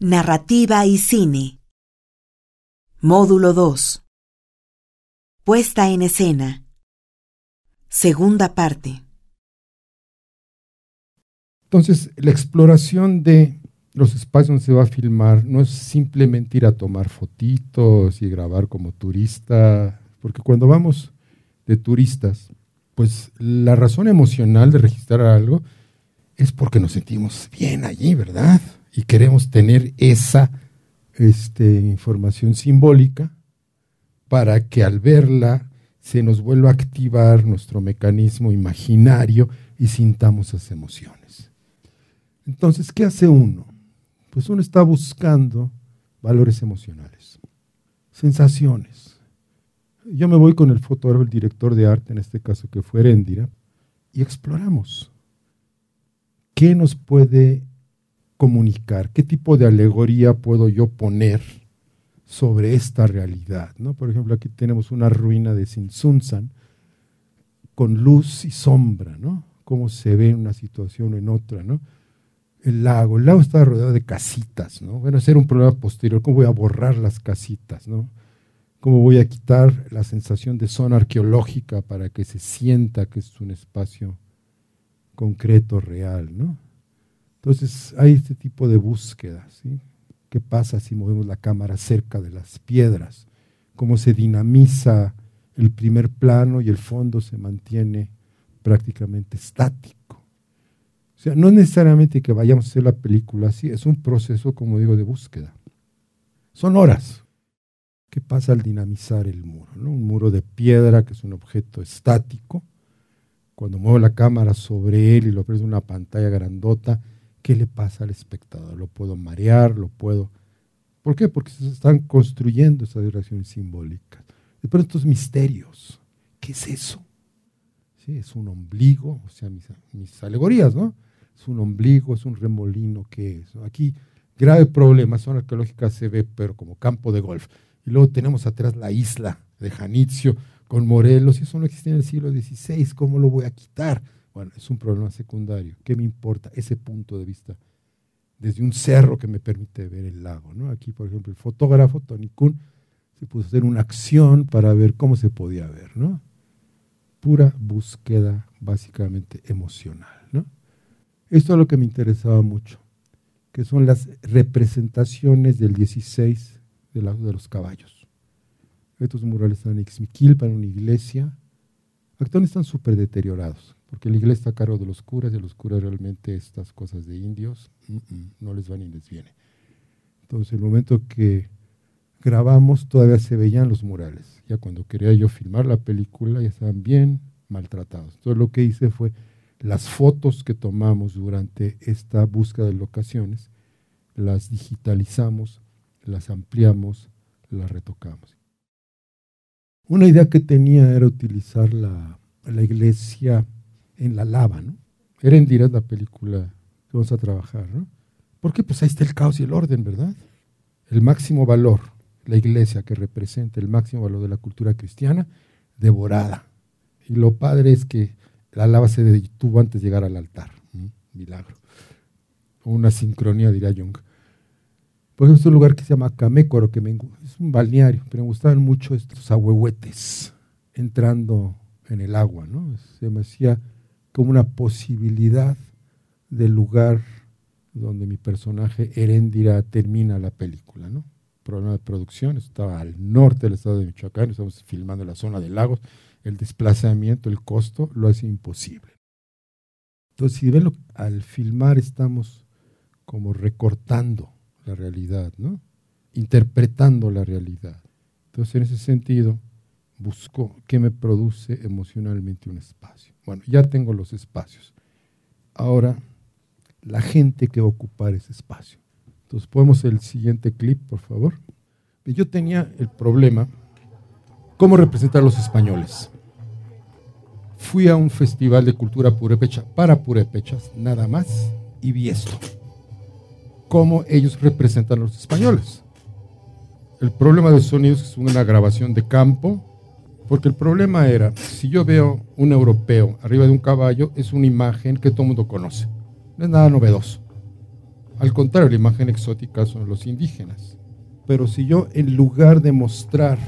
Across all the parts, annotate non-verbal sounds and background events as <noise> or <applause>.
Narrativa y cine. Módulo 2. Puesta en escena. Segunda parte. Entonces, la exploración de los espacios donde se va a filmar no es simplemente ir a tomar fotitos y grabar como turista, porque cuando vamos de turistas, pues la razón emocional de registrar algo es porque nos sentimos bien allí, ¿verdad? Y queremos tener esa este, información simbólica para que al verla se nos vuelva a activar nuestro mecanismo imaginario y sintamos esas emociones. Entonces, ¿qué hace uno? Pues uno está buscando valores emocionales, sensaciones. Yo me voy con el fotógrafo, el director de arte, en este caso que fue Erendira, y exploramos. ¿Qué nos puede comunicar? ¿Qué tipo de alegoría puedo yo poner sobre esta realidad? ¿no? Por ejemplo, aquí tenemos una ruina de Sinsunsan con luz y sombra, ¿no? Cómo se ve en una situación o en otra, ¿no? El lago, el lago está rodeado de casitas, ¿no? Bueno, ese era un problema posterior, ¿cómo voy a borrar las casitas, ¿no? ¿Cómo voy a quitar la sensación de zona arqueológica para que se sienta que es un espacio concreto, real, ¿no? Entonces hay este tipo de búsqueda, ¿sí? ¿Qué pasa si movemos la cámara cerca de las piedras? ¿Cómo se dinamiza el primer plano y el fondo se mantiene prácticamente estático? O sea, no necesariamente que vayamos a hacer la película así, es un proceso, como digo, de búsqueda. Son horas. ¿Qué pasa al dinamizar el muro? Un muro de piedra, que es un objeto estático, cuando muevo la cámara sobre él y lo en una pantalla grandota, ¿qué le pasa al espectador? ¿Lo puedo marear? ¿Lo puedo...? ¿Por qué? Porque se están construyendo esas relaciones simbólicas. Después estos misterios. ¿Qué es eso? ¿Sí? Es un ombligo, o sea, mis, alegorías, ¿no? Es un ombligo, es un remolino, ¿qué es? Aquí, grave problema, zona arqueológica se ve, pero como campo de golf. Y luego tenemos atrás la isla de Janitzio, con Morelos, y eso no existía en el siglo XVI, ¿cómo lo voy a quitar? Bueno, es un problema secundario. ¿Qué me importa ese punto de vista? Desde un cerro que me permite ver el lago. ¿no? Aquí, por ejemplo, el fotógrafo Tony Kuhn se puso a hacer una acción para ver cómo se podía ver. ¿no? Pura búsqueda básicamente emocional. ¿no? Esto es lo que me interesaba mucho, que son las representaciones del 16 del lago de los caballos. Estos murales están en Ixmiquilpa, en una iglesia. Actualmente están súper deteriorados, porque la iglesia está a cargo de los curas, y a los curas realmente estas cosas de indios no les van ni les viene. Entonces, el momento que grabamos, todavía se veían los murales. Ya cuando quería yo filmar la película, ya estaban bien maltratados. Entonces, lo que hice fue las fotos que tomamos durante esta búsqueda de locaciones, las digitalizamos, las ampliamos, las retocamos. Una idea que tenía era utilizar la, iglesia en la lava, ¿no? Era en directo la película que vamos a trabajar, ¿no? Porque pues ahí está el caos y el orden, ¿verdad? El máximo valor, la iglesia que representa el máximo valor de la cultura cristiana, devorada. Y lo padre es que la lava se detuvo antes de llegar al altar. Milagro. Una sincronía, diría Jung. Por ejemplo, es un lugar que se llama Camécoro, que es un balneario, pero me gustaban mucho estos ahuehuetes entrando en el agua, ¿no? Se me hacía como una posibilidad del lugar donde mi personaje Heréndira termina la película, ¿no? Problema de producción, estaba al norte del estado de Michoacán, estamos filmando la zona de lagos, el desplazamiento, el costo lo hace imposible. Entonces, si ven, al filmar estamos como recortando la realidad, ¿no? interpretando la realidad. Entonces, en ese sentido, busco qué me produce emocionalmente un espacio. Bueno, ya tengo los espacios. Ahora, la gente que va a ocupar ese espacio. Entonces, podemos el siguiente clip, por favor. Yo tenía el problema, ¿cómo representar a los españoles? Fui a un festival de cultura purépecha para purépechas, nada más, y vi esto cómo ellos representan a los españoles. El problema de sonidos es una grabación de campo, porque el problema era, si yo veo un europeo arriba de un caballo, es una imagen que todo el mundo conoce, no es nada novedoso. Al contrario, la imagen exótica son los indígenas. Pero si yo, en lugar de mostrar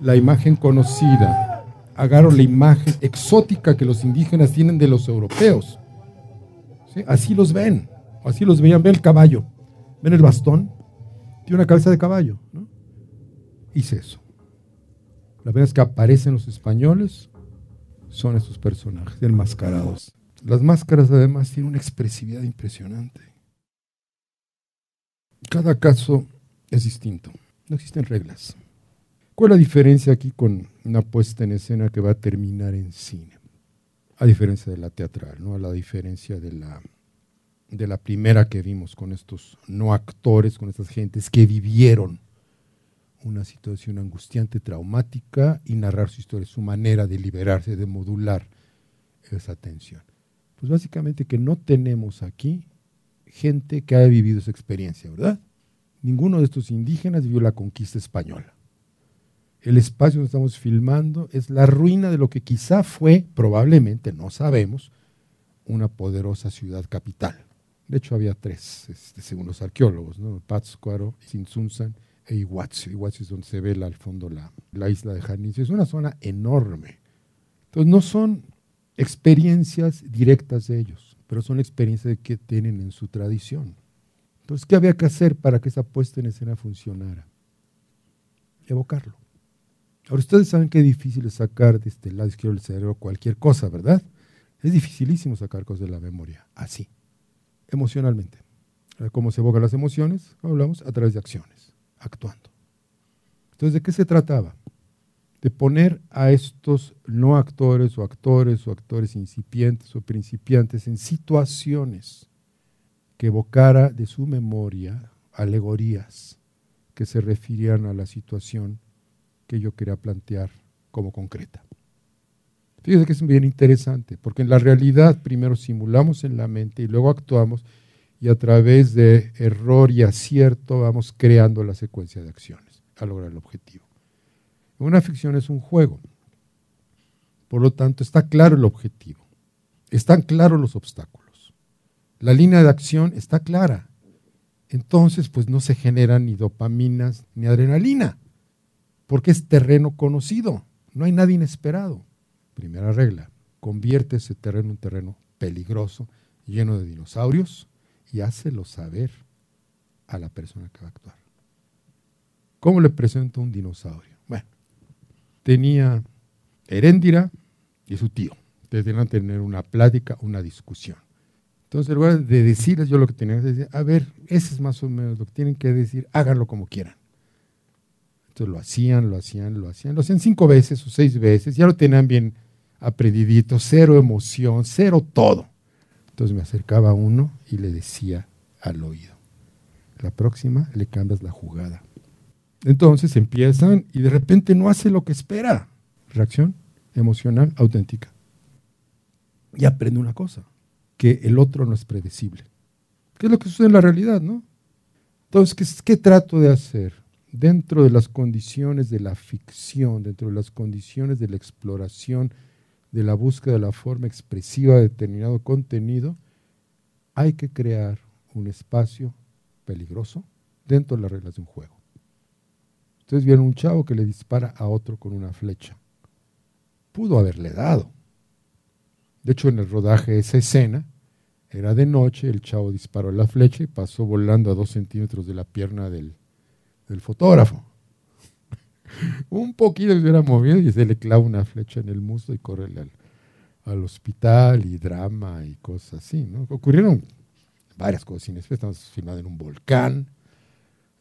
la imagen conocida, agarro la imagen exótica que los indígenas tienen de los europeos, así los ven, así los veían, ven el caballo, ven el bastón, tiene una cabeza de caballo. Hice eso. La vez que aparecen los españoles son esos personajes enmascarados. Las máscaras además tienen una expresividad impresionante. Cada caso es distinto, no existen reglas. ¿Cuál es la diferencia aquí con una puesta en escena que va a terminar en cine? A diferencia de la teatral, ¿no? A la diferencia de la, de la primera que vimos con estos no actores, con estas gentes que vivieron una situación angustiante, traumática y narrar su historia, su manera de liberarse, de modular esa tensión. Pues básicamente que no tenemos aquí gente que haya vivido esa experiencia, ¿verdad? Ninguno de estos indígenas vivió la conquista española. El espacio donde estamos filmando es la ruina de lo que quizá fue, probablemente, no sabemos, una poderosa ciudad capital. De hecho, había tres, este, según los arqueólogos, ¿no? Pátzcuaro, Sinsunzan e Iguazio. Iguazio es donde se ve al fondo la, la isla de Janicio. Es una zona enorme. Entonces, no son experiencias directas de ellos, pero son experiencias que tienen en su tradición. Entonces, ¿qué había que hacer para que esa puesta en escena funcionara? Evocarlo. Ahora, ustedes saben que es sacar de este lado izquierdo del cerebro cualquier cosa, ¿verdad? Es dificilísimo sacar cosas de la memoria, así, emocionalmente. ¿Cómo se evocan las emociones? Hablamos a través de acciones, actuando. Entonces, ¿de qué se trataba? De poner a estos no actores o actores o actores incipientes o principiantes en situaciones que evocara de su memoria alegorías que se refirieran a la situación que yo quería plantear como concreta. Fíjense que es bien interesante, porque en la realidad primero simulamos en la mente y luego actuamos y a través de error y acierto vamos creando la secuencia de acciones a lograr el objetivo. Una ficción es un juego, por lo tanto está claro el objetivo, están claros los obstáculos, la línea de acción está clara, entonces pues no se generan ni dopaminas ni adrenalina porque es terreno conocido, no hay nada inesperado. Primera regla, convierte ese terreno en un terreno peligroso, lleno de dinosaurios, y hácelo saber a la persona que va a actuar. ¿Cómo le presento un dinosaurio? Bueno, tenía Heréndira y su tío. Tenían que tener una plática, una discusión. Entonces, en lugar de decirles yo lo que tenía que decir, a ver, ese es más o menos lo que tienen que decir, háganlo como quieran lo hacían, lo hacían, lo hacían, lo hacían cinco veces o seis veces, ya lo tenían bien aprendidito, cero emoción, cero todo. Entonces me acercaba a uno y le decía al oído, la próxima le cambias la jugada. Entonces empiezan y de repente no hace lo que espera. Reacción emocional auténtica. Y aprende una cosa, que el otro no es predecible. ¿Qué es lo que sucede en la realidad, no? Entonces, ¿qué, qué trato de hacer? dentro de las condiciones de la ficción, dentro de las condiciones de la exploración, de la búsqueda de la forma expresiva de determinado contenido, hay que crear un espacio peligroso dentro de las reglas de un juego. Ustedes vieron un chavo que le dispara a otro con una flecha. Pudo haberle dado. De hecho, en el rodaje de esa escena, era de noche, el chavo disparó la flecha y pasó volando a dos centímetros de la pierna del, del fotógrafo. Un poquito se hubiera movido y se le clava una flecha en el muslo y corre al, hospital y drama y cosas así. ¿no? Ocurrieron varias cosas Estamos filmando en un volcán.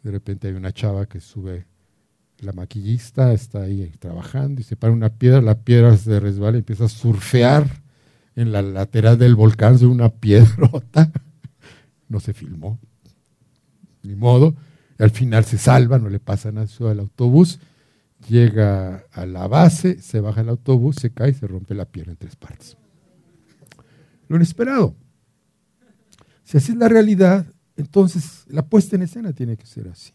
De repente hay una chava que sube, la maquillista está ahí trabajando y se para una piedra, la piedra se resbala y empieza a surfear en la lateral del volcán de una piedrota. <laughs> No se filmó. Ni modo al final se salva, no le pasa nada al autobús, llega a la base, se baja el autobús, se cae y se rompe la pierna en tres partes. Lo inesperado. Si así es la realidad, entonces la puesta en escena tiene que ser así.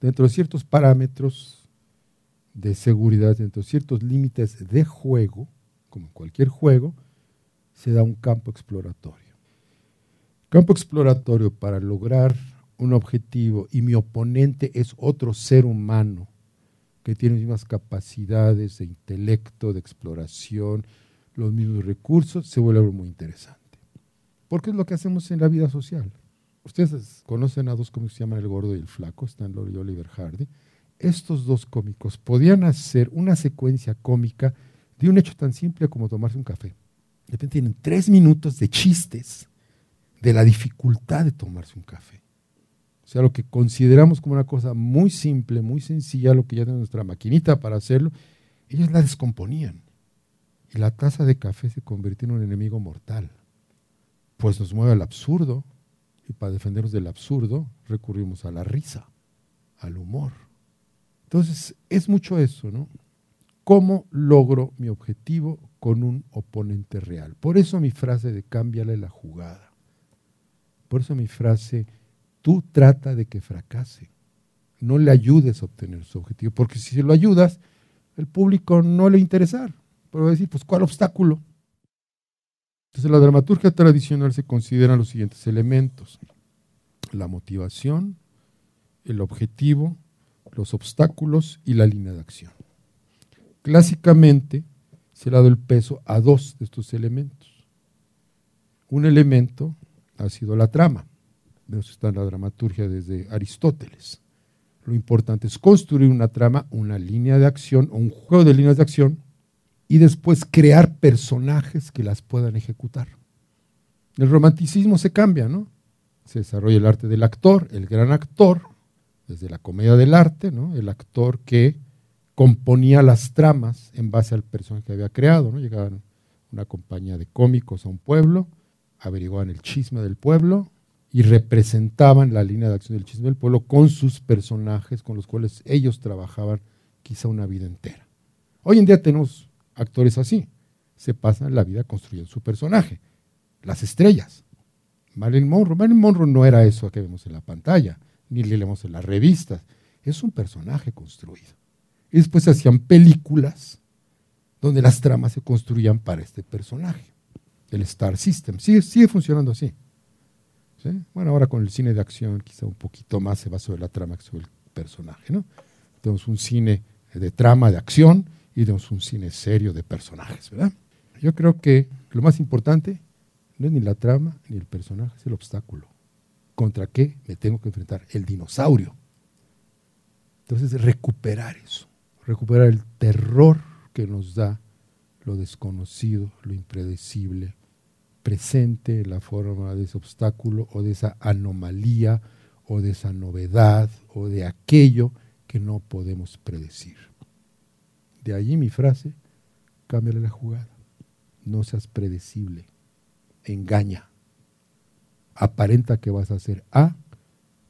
Dentro de ciertos parámetros de seguridad, dentro de ciertos límites de juego, como en cualquier juego, se da un campo exploratorio Campo exploratorio para lograr un objetivo y mi oponente es otro ser humano que tiene las mismas capacidades de intelecto, de exploración, los mismos recursos, se vuelve algo muy interesante. Porque es lo que hacemos en la vida social. Ustedes conocen a dos cómicos que se llaman El Gordo y el Flaco, Stanley y Oliver Hardy. Estos dos cómicos podían hacer una secuencia cómica de un hecho tan simple como tomarse un café. De repente tienen tres minutos de chistes de la dificultad de tomarse un café. O sea, lo que consideramos como una cosa muy simple, muy sencilla, lo que ya tenemos nuestra maquinita para hacerlo, ellos la descomponían. Y la taza de café se convirtió en un enemigo mortal. Pues nos mueve al absurdo, y para defendernos del absurdo recurrimos a la risa, al humor. Entonces, es mucho eso, ¿no? ¿Cómo logro mi objetivo con un oponente real? Por eso mi frase de cámbiale la jugada. Por eso mi frase, tú trata de que fracase. No le ayudes a obtener su objetivo, porque si lo ayudas, el público no le interesar. Pero va a decir, pues, ¿cuál obstáculo? Entonces, en la dramaturgia tradicional se consideran los siguientes elementos. La motivación, el objetivo, los obstáculos y la línea de acción. Clásicamente se le ha dado el peso a dos de estos elementos. Un elemento ha sido la trama. Eso está en la dramaturgia desde Aristóteles. Lo importante es construir una trama, una línea de acción o un juego de líneas de acción y después crear personajes que las puedan ejecutar. El romanticismo se cambia, ¿no? Se desarrolla el arte del actor, el gran actor, desde la comedia del arte, ¿no? El actor que componía las tramas en base al personaje que había creado, ¿no? Llegaban una compañía de cómicos a un pueblo, averiguaban el chisme del pueblo y representaban la línea de acción del chisme del pueblo con sus personajes con los cuales ellos trabajaban quizá una vida entera. Hoy en día tenemos actores así, se pasan la vida construyendo su personaje. Las estrellas. Marilyn Monroe. Marilyn Monroe no era eso que vemos en la pantalla, ni le leemos en las revistas. Es un personaje construido. Y después se hacían películas donde las tramas se construían para este personaje el Star System. Sigue, sigue funcionando así. Bueno, ahora con el cine de acción quizá un poquito más se va sobre la trama que sobre el personaje. ¿no? Tenemos un cine de trama, de acción, y tenemos un cine serio de personajes. ¿verdad? Yo creo que lo más importante no es ni la trama ni el personaje, es el obstáculo. ¿Contra qué me tengo que enfrentar? El dinosaurio. Entonces, recuperar eso, recuperar el terror que nos da lo desconocido, lo impredecible, presente en la forma de ese obstáculo o de esa anomalía o de esa novedad o de aquello que no podemos predecir. De allí mi frase, cámbiale la jugada. No seas predecible. Engaña. Aparenta que vas a hacer A,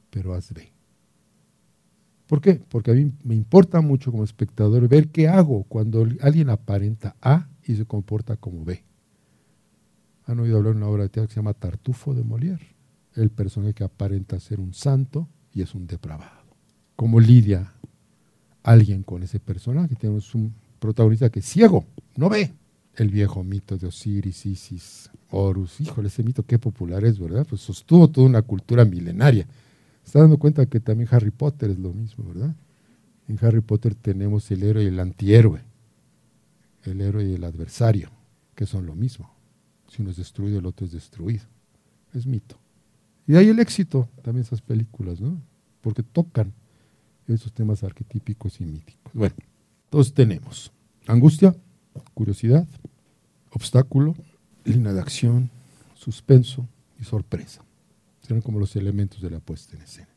pero haz B. ¿Por qué? Porque a mí me importa mucho como espectador ver qué hago cuando alguien aparenta A y se comporta como B. Han oído hablar de una obra de teatro que se llama Tartufo de Molière, el personaje que aparenta ser un santo y es un depravado. ¿Cómo lidia alguien con ese personaje? Tenemos un protagonista que es ciego, no ve. El viejo mito de Osiris, Isis, Horus, híjole, ese mito qué popular es, ¿verdad? Pues sostuvo toda una cultura milenaria está dando cuenta que también Harry Potter es lo mismo, ¿verdad? En Harry Potter tenemos el héroe y el antihéroe, el héroe y el adversario, que son lo mismo. Si uno es destruido, el otro es destruido. Es mito. Y de ahí el éxito, también esas películas, ¿no? Porque tocan esos temas arquetípicos y míticos. Bueno, todos tenemos angustia, curiosidad, obstáculo, línea de acción, suspenso y sorpresa. Serán como los elementos de la puesta en escena.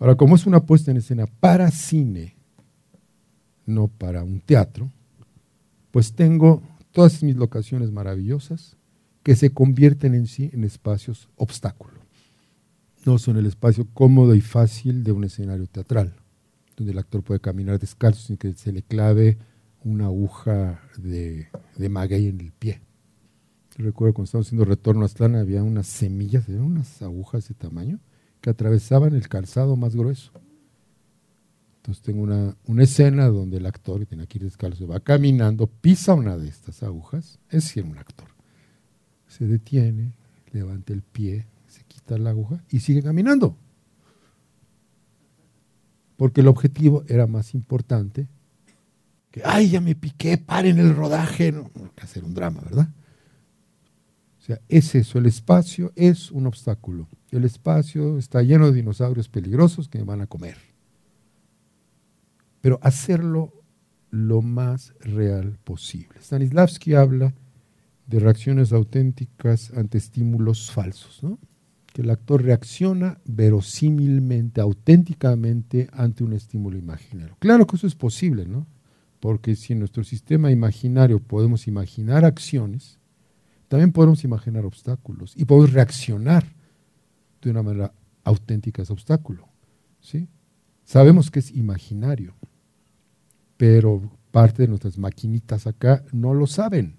Ahora, como es una puesta en escena para cine, no para un teatro, pues tengo todas mis locaciones maravillosas que se convierten en sí en espacios obstáculo. No son el espacio cómodo y fácil de un escenario teatral, donde el actor puede caminar descalzo sin que se le clave una aguja de, de maguey en el pie. Recuerdo cuando estábamos haciendo retorno a Aztlán, había unas semillas, unas agujas de tamaño que atravesaban el calzado más grueso. Entonces tengo una, una escena donde el actor, que tiene que ir descalzo, va caminando, pisa una de estas agujas, es un actor. Se detiene, levanta el pie, se quita la aguja y sigue caminando. Porque el objetivo era más importante que, ay, ya me piqué, paren el rodaje, no, no que hacer un drama, ¿verdad? O sea, es eso, el espacio es un obstáculo. El espacio está lleno de dinosaurios peligrosos que me van a comer. Pero hacerlo lo más real posible. Stanislavski habla de reacciones auténticas ante estímulos falsos, ¿no? que el actor reacciona verosímilmente, auténticamente ante un estímulo imaginario. Claro que eso es posible, ¿no? Porque si en nuestro sistema imaginario podemos imaginar acciones, también podemos imaginar obstáculos y podemos reaccionar de una manera auténtica a ese obstáculo. ¿sí? Sabemos que es imaginario, pero parte de nuestras maquinitas acá no lo saben,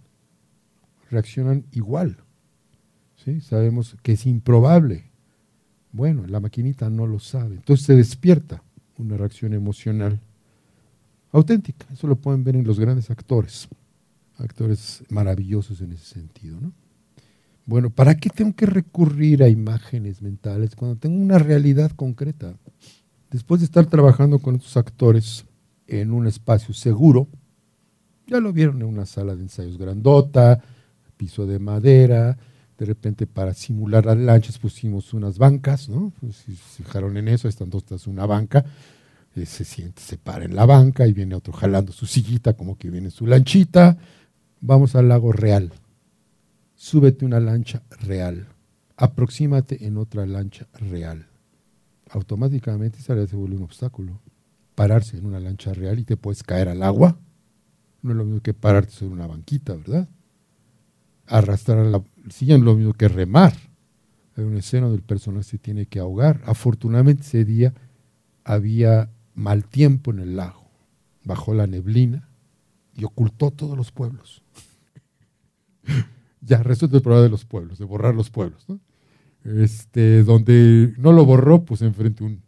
reaccionan igual. ¿sí? Sabemos que es improbable. Bueno, la maquinita no lo sabe. Entonces se despierta una reacción emocional auténtica. Eso lo pueden ver en los grandes actores, actores maravillosos en ese sentido. ¿no? Bueno, ¿para qué tengo que recurrir a imágenes mentales cuando tengo una realidad concreta? Después de estar trabajando con estos actores en un espacio seguro, ya lo vieron en una sala de ensayos grandota, piso de madera, de repente para simular las lanchas pusimos unas bancas, ¿no? Pues, si se fijaron en eso, están dos tras una banca, eh, se siente, se para en la banca y viene otro jalando su sillita como que viene su lanchita, vamos al lago real, súbete una lancha real, aproxímate en otra lancha real. Automáticamente se vuelve un obstáculo. Pararse en una lancha real y te puedes caer al agua, no es lo mismo que pararte sobre una banquita, ¿verdad? Arrastrar la silla, lo mismo que remar. Hay una escena donde el personaje se tiene que ahogar. Afortunadamente ese día había mal tiempo en el lago. Bajó la neblina y ocultó todos los pueblos. <laughs> ya, resuelto el problema de los pueblos, de borrar los pueblos. Este, donde no lo borró, pues enfrente un,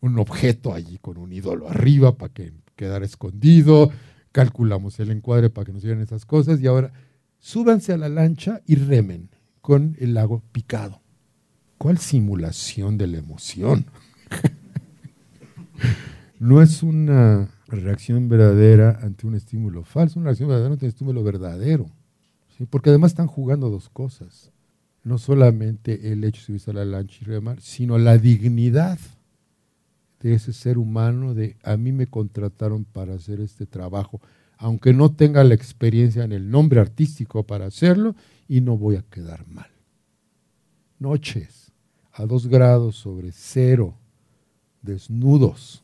un objeto allí con un ídolo arriba para que quedara escondido. Calculamos el encuadre para que nos vieran esas cosas y ahora súbanse a la lancha y remen con el lago picado. ¿Cuál simulación de la emoción? <laughs> no es una reacción verdadera ante un estímulo falso, una reacción verdadera ante un estímulo verdadero. Porque además están jugando dos cosas. No solamente el hecho de subirse a la lancha y remar, sino la dignidad de ese ser humano de a mí me contrataron para hacer este trabajo aunque no tenga la experiencia en el nombre artístico para hacerlo, y no voy a quedar mal. Noches a dos grados sobre cero, desnudos,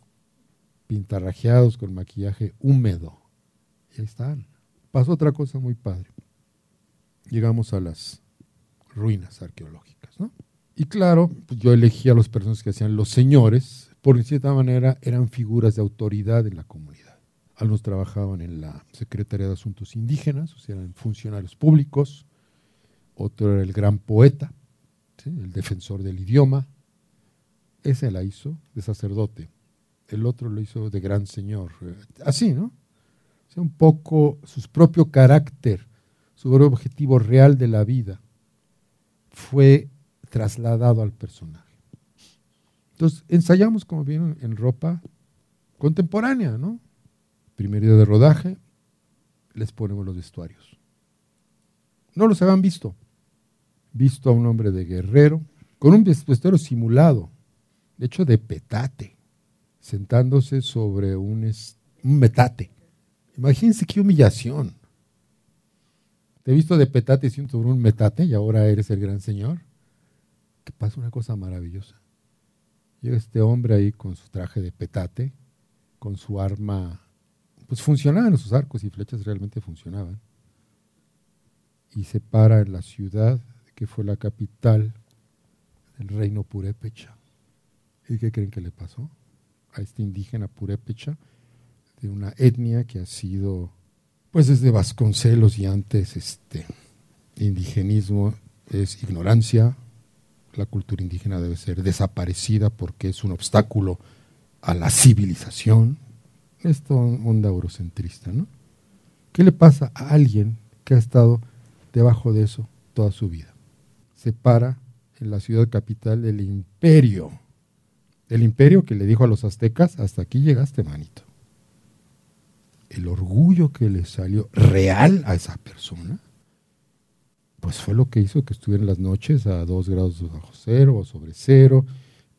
pintarrajeados con maquillaje húmedo. Y ahí están. Pasó otra cosa muy padre. Llegamos a las ruinas arqueológicas. ¿no? Y claro, pues yo elegí a los personas que hacían los señores, porque de cierta manera eran figuras de autoridad en la comunidad. Algunos trabajaban en la Secretaría de Asuntos Indígenas, o sea, eran funcionarios públicos. Otro era el gran poeta, el defensor del idioma. Ese la hizo de sacerdote. El otro lo hizo de gran señor. Así, ¿no? O sea, un poco su propio carácter, su objetivo real de la vida fue trasladado al personaje. Entonces, ensayamos, como vieron, en ropa contemporánea, ¿no? Primer día de rodaje, les ponemos los vestuarios. No los habían visto. Visto a un hombre de guerrero, con un vestuario simulado, de hecho de petate, sentándose sobre un, un metate. Imagínense qué humillación. Te he visto de petate y sobre un metate y ahora eres el gran señor. Que pasa una cosa maravillosa. Llega este hombre ahí con su traje de petate, con su arma pues funcionaban sus arcos y flechas, realmente funcionaban. Y se para en la ciudad que fue la capital del reino purépecha. ¿Y qué creen que le pasó a este indígena purépecha de una etnia que ha sido, pues desde Vasconcelos y antes, este indigenismo es ignorancia, la cultura indígena debe ser desaparecida porque es un obstáculo a la civilización, esta onda eurocentrista, ¿no? ¿Qué le pasa a alguien que ha estado debajo de eso toda su vida? Se para en la ciudad capital del imperio. El imperio que le dijo a los aztecas, hasta aquí llegaste, manito. El orgullo que le salió real a esa persona, pues fue lo que hizo que estuviera en las noches a dos grados bajo cero o sobre cero,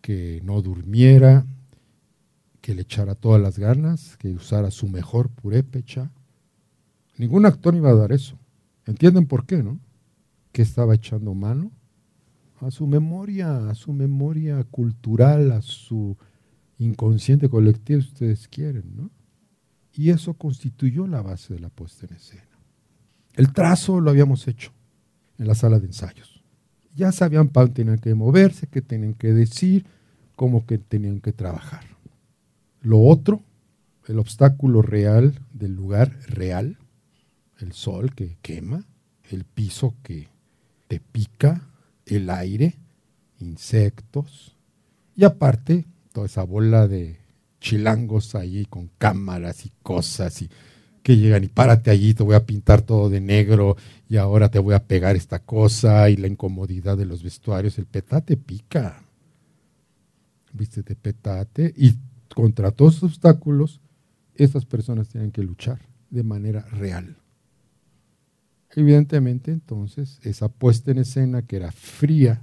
que no durmiera, que le echara todas las ganas, que usara su mejor purépecha. Ningún actor iba a dar eso. ¿Entienden por qué, no? Que estaba echando mano a su memoria, a su memoria cultural, a su inconsciente colectivo, si ustedes quieren, ¿no? Y eso constituyó la base de la puesta en escena. El trazo lo habíamos hecho en la sala de ensayos. Ya sabían para dónde tenían que moverse, qué tenían que decir, cómo que tenían que trabajar. Lo otro, el obstáculo real del lugar real, el sol que quema, el piso que te pica, el aire, insectos, y aparte toda esa bola de chilangos ahí con cámaras y cosas y que llegan y párate allí, te voy a pintar todo de negro y ahora te voy a pegar esta cosa y la incomodidad de los vestuarios, el petate pica. Viste de petate contra todos los obstáculos, estas personas tienen que luchar de manera real. Evidentemente, entonces, esa puesta en escena que era fría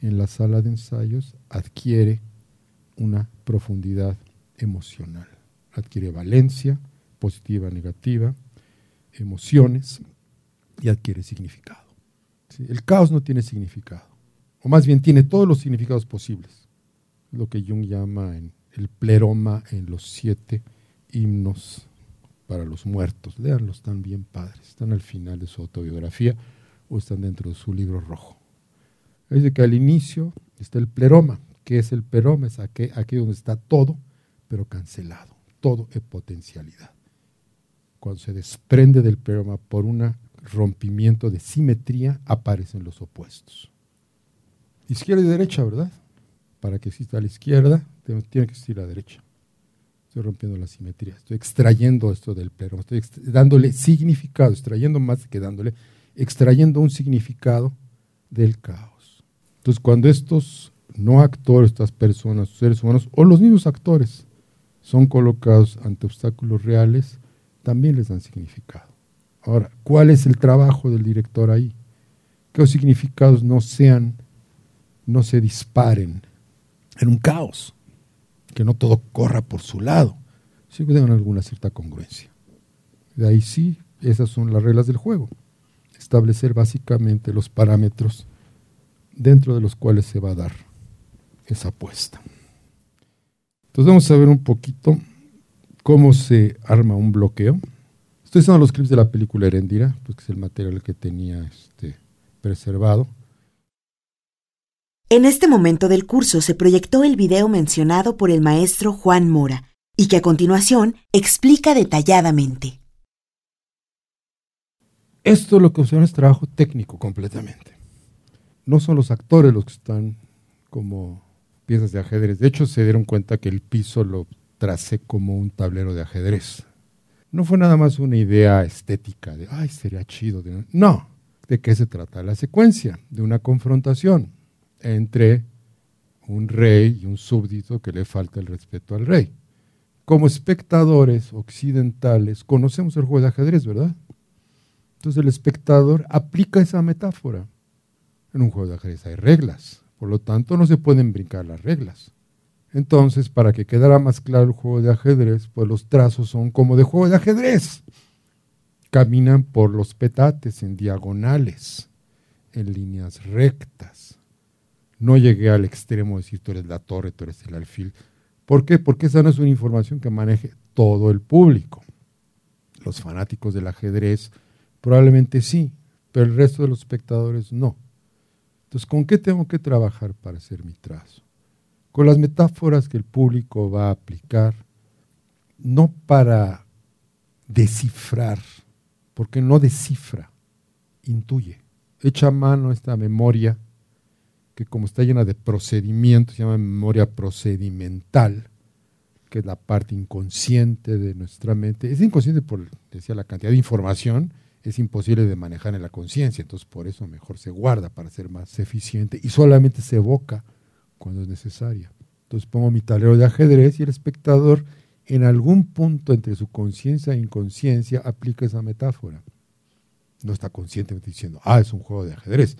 en la sala de ensayos adquiere una profundidad emocional, adquiere valencia, positiva, negativa, emociones y adquiere significado. El caos no tiene significado, o más bien tiene todos los significados posibles, lo que Jung llama en el pleroma en los siete himnos para los muertos. Leanlos, están bien padres. Están al final de su autobiografía o están dentro de su libro rojo. Dice que al inicio está el pleroma. ¿Qué es el pleroma? Es aquí, aquí donde está todo, pero cancelado. Todo es potencialidad. Cuando se desprende del pleroma por un rompimiento de simetría, aparecen los opuestos. Izquierda y derecha, ¿verdad? Para que exista la izquierda, tiene que existir la derecha. Estoy rompiendo la simetría, estoy extrayendo esto del pleno, estoy dándole significado, extrayendo más que dándole, extrayendo un significado del caos. Entonces, cuando estos no actores, estas personas, seres humanos, o los mismos actores, son colocados ante obstáculos reales, también les dan significado. Ahora, ¿cuál es el trabajo del director ahí? Que los significados no sean, no se disparen en un caos que no todo corra por su lado, sino que tengan alguna cierta congruencia. De ahí sí, esas son las reglas del juego. Establecer básicamente los parámetros dentro de los cuales se va a dar esa apuesta. Entonces vamos a ver un poquito cómo se arma un bloqueo. Estoy usando los clips de la película Erendira, pues que es el material que tenía este, preservado. En este momento del curso se proyectó el video mencionado por el maestro Juan Mora y que a continuación explica detalladamente. Esto lo que observan es trabajo técnico completamente. No son los actores los que están como piezas de ajedrez. De hecho, se dieron cuenta que el piso lo tracé como un tablero de ajedrez. No fue nada más una idea estética de, ay, sería chido. No, ¿de qué se trata la secuencia? De una confrontación entre un rey y un súbdito que le falta el respeto al rey. Como espectadores occidentales conocemos el juego de ajedrez, ¿verdad? Entonces el espectador aplica esa metáfora. En un juego de ajedrez hay reglas, por lo tanto no se pueden brincar las reglas. Entonces, para que quedara más claro el juego de ajedrez, pues los trazos son como de juego de ajedrez. Caminan por los petates en diagonales, en líneas rectas no llegué al extremo de decir tú eres la torre, tú eres el alfil. ¿Por qué? Porque esa no es una información que maneje todo el público. Los fanáticos del ajedrez probablemente sí, pero el resto de los espectadores no. Entonces, ¿con qué tengo que trabajar para hacer mi trazo? Con las metáforas que el público va a aplicar, no para descifrar, porque no descifra, intuye. Echa mano a esta memoria que como está llena de procedimientos, se llama memoria procedimental, que es la parte inconsciente de nuestra mente. Es inconsciente por, decía, la cantidad de información es imposible de manejar en la conciencia, entonces por eso mejor se guarda para ser más eficiente y solamente se evoca cuando es necesaria. Entonces pongo mi tablero de ajedrez y el espectador en algún punto entre su conciencia e inconsciencia aplica esa metáfora. No está conscientemente diciendo, ah, es un juego de ajedrez.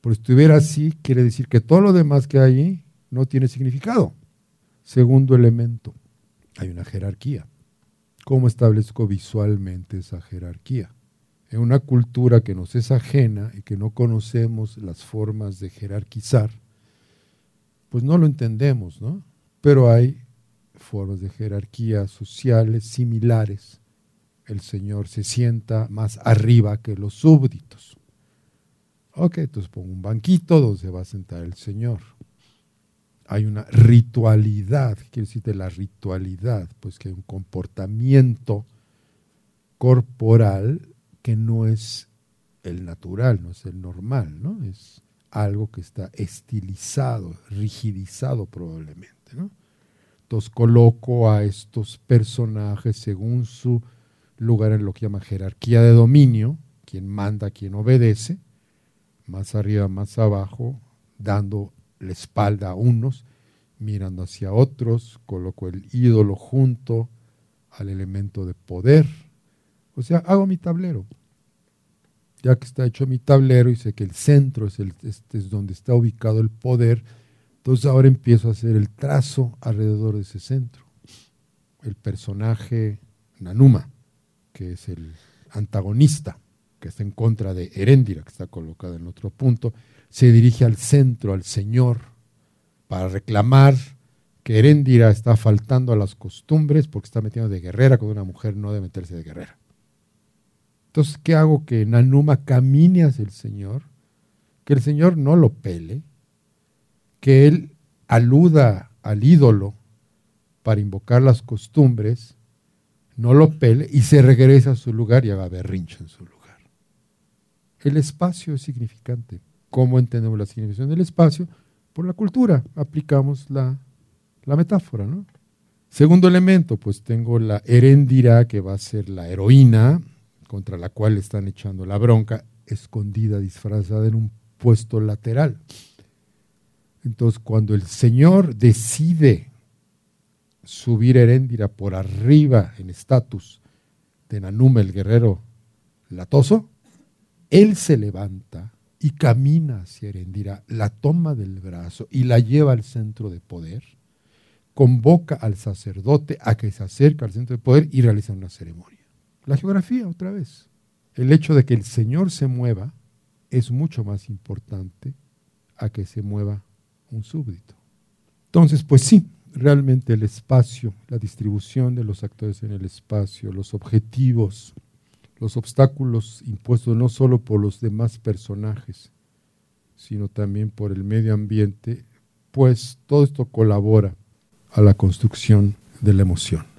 Pero si estuviera así, quiere decir que todo lo demás que hay no tiene significado. Segundo elemento, hay una jerarquía. ¿Cómo establezco visualmente esa jerarquía? En una cultura que nos es ajena y que no conocemos las formas de jerarquizar, pues no lo entendemos, ¿no? Pero hay formas de jerarquía sociales similares. El Señor se sienta más arriba que los súbditos. Ok, entonces pongo un banquito donde se va a sentar el Señor. Hay una ritualidad, quiere decir de la ritualidad, pues que hay un comportamiento corporal que no es el natural, no es el normal, ¿no? Es algo que está estilizado, rigidizado probablemente, ¿no? Entonces coloco a estos personajes según su lugar en lo que llama jerarquía de dominio, quien manda, quien obedece, más arriba, más abajo, dando la espalda a unos, mirando hacia otros, coloco el ídolo junto al elemento de poder, o sea, hago mi tablero. Ya que está hecho mi tablero y sé que el centro es, el, este es donde está ubicado el poder, entonces ahora empiezo a hacer el trazo alrededor de ese centro. El personaje Nanuma, que es el antagonista, que está en contra de Heréndira, que está colocada en otro punto, se dirige al centro, al Señor, para reclamar que Heréndira está faltando a las costumbres porque está metiendo de guerrera con una mujer no debe meterse de guerrera. Entonces, ¿qué hago? Que Nanuma camine hacia el Señor, que el Señor no lo pele, que él aluda al ídolo para invocar las costumbres, no lo pele y se regresa a su lugar y haga berrinche en su lugar. El espacio es significante. ¿Cómo entendemos la significación del espacio? Por la cultura. Aplicamos la, metáfora, ¿no? Segundo elemento, pues tengo la heréndira que va a ser la heroína, contra la cual están echando la bronca, escondida, disfrazada en un puesto lateral. Entonces, cuando el Señor decide subir a Heréndira por arriba en estatus de Nanuma, el guerrero latoso, él se levanta y camina hacia Heréndira, la toma del brazo y la lleva al centro de poder, convoca al sacerdote a que se acerque al centro de poder y realiza una ceremonia. La geografía, otra vez. El hecho de que el Señor se mueva es mucho más importante a que se mueva un súbdito. Entonces, pues sí, realmente el espacio, la distribución de los actores en el espacio, los objetivos, los obstáculos impuestos no solo por los demás personajes, sino también por el medio ambiente, pues todo esto colabora a la construcción de la emoción.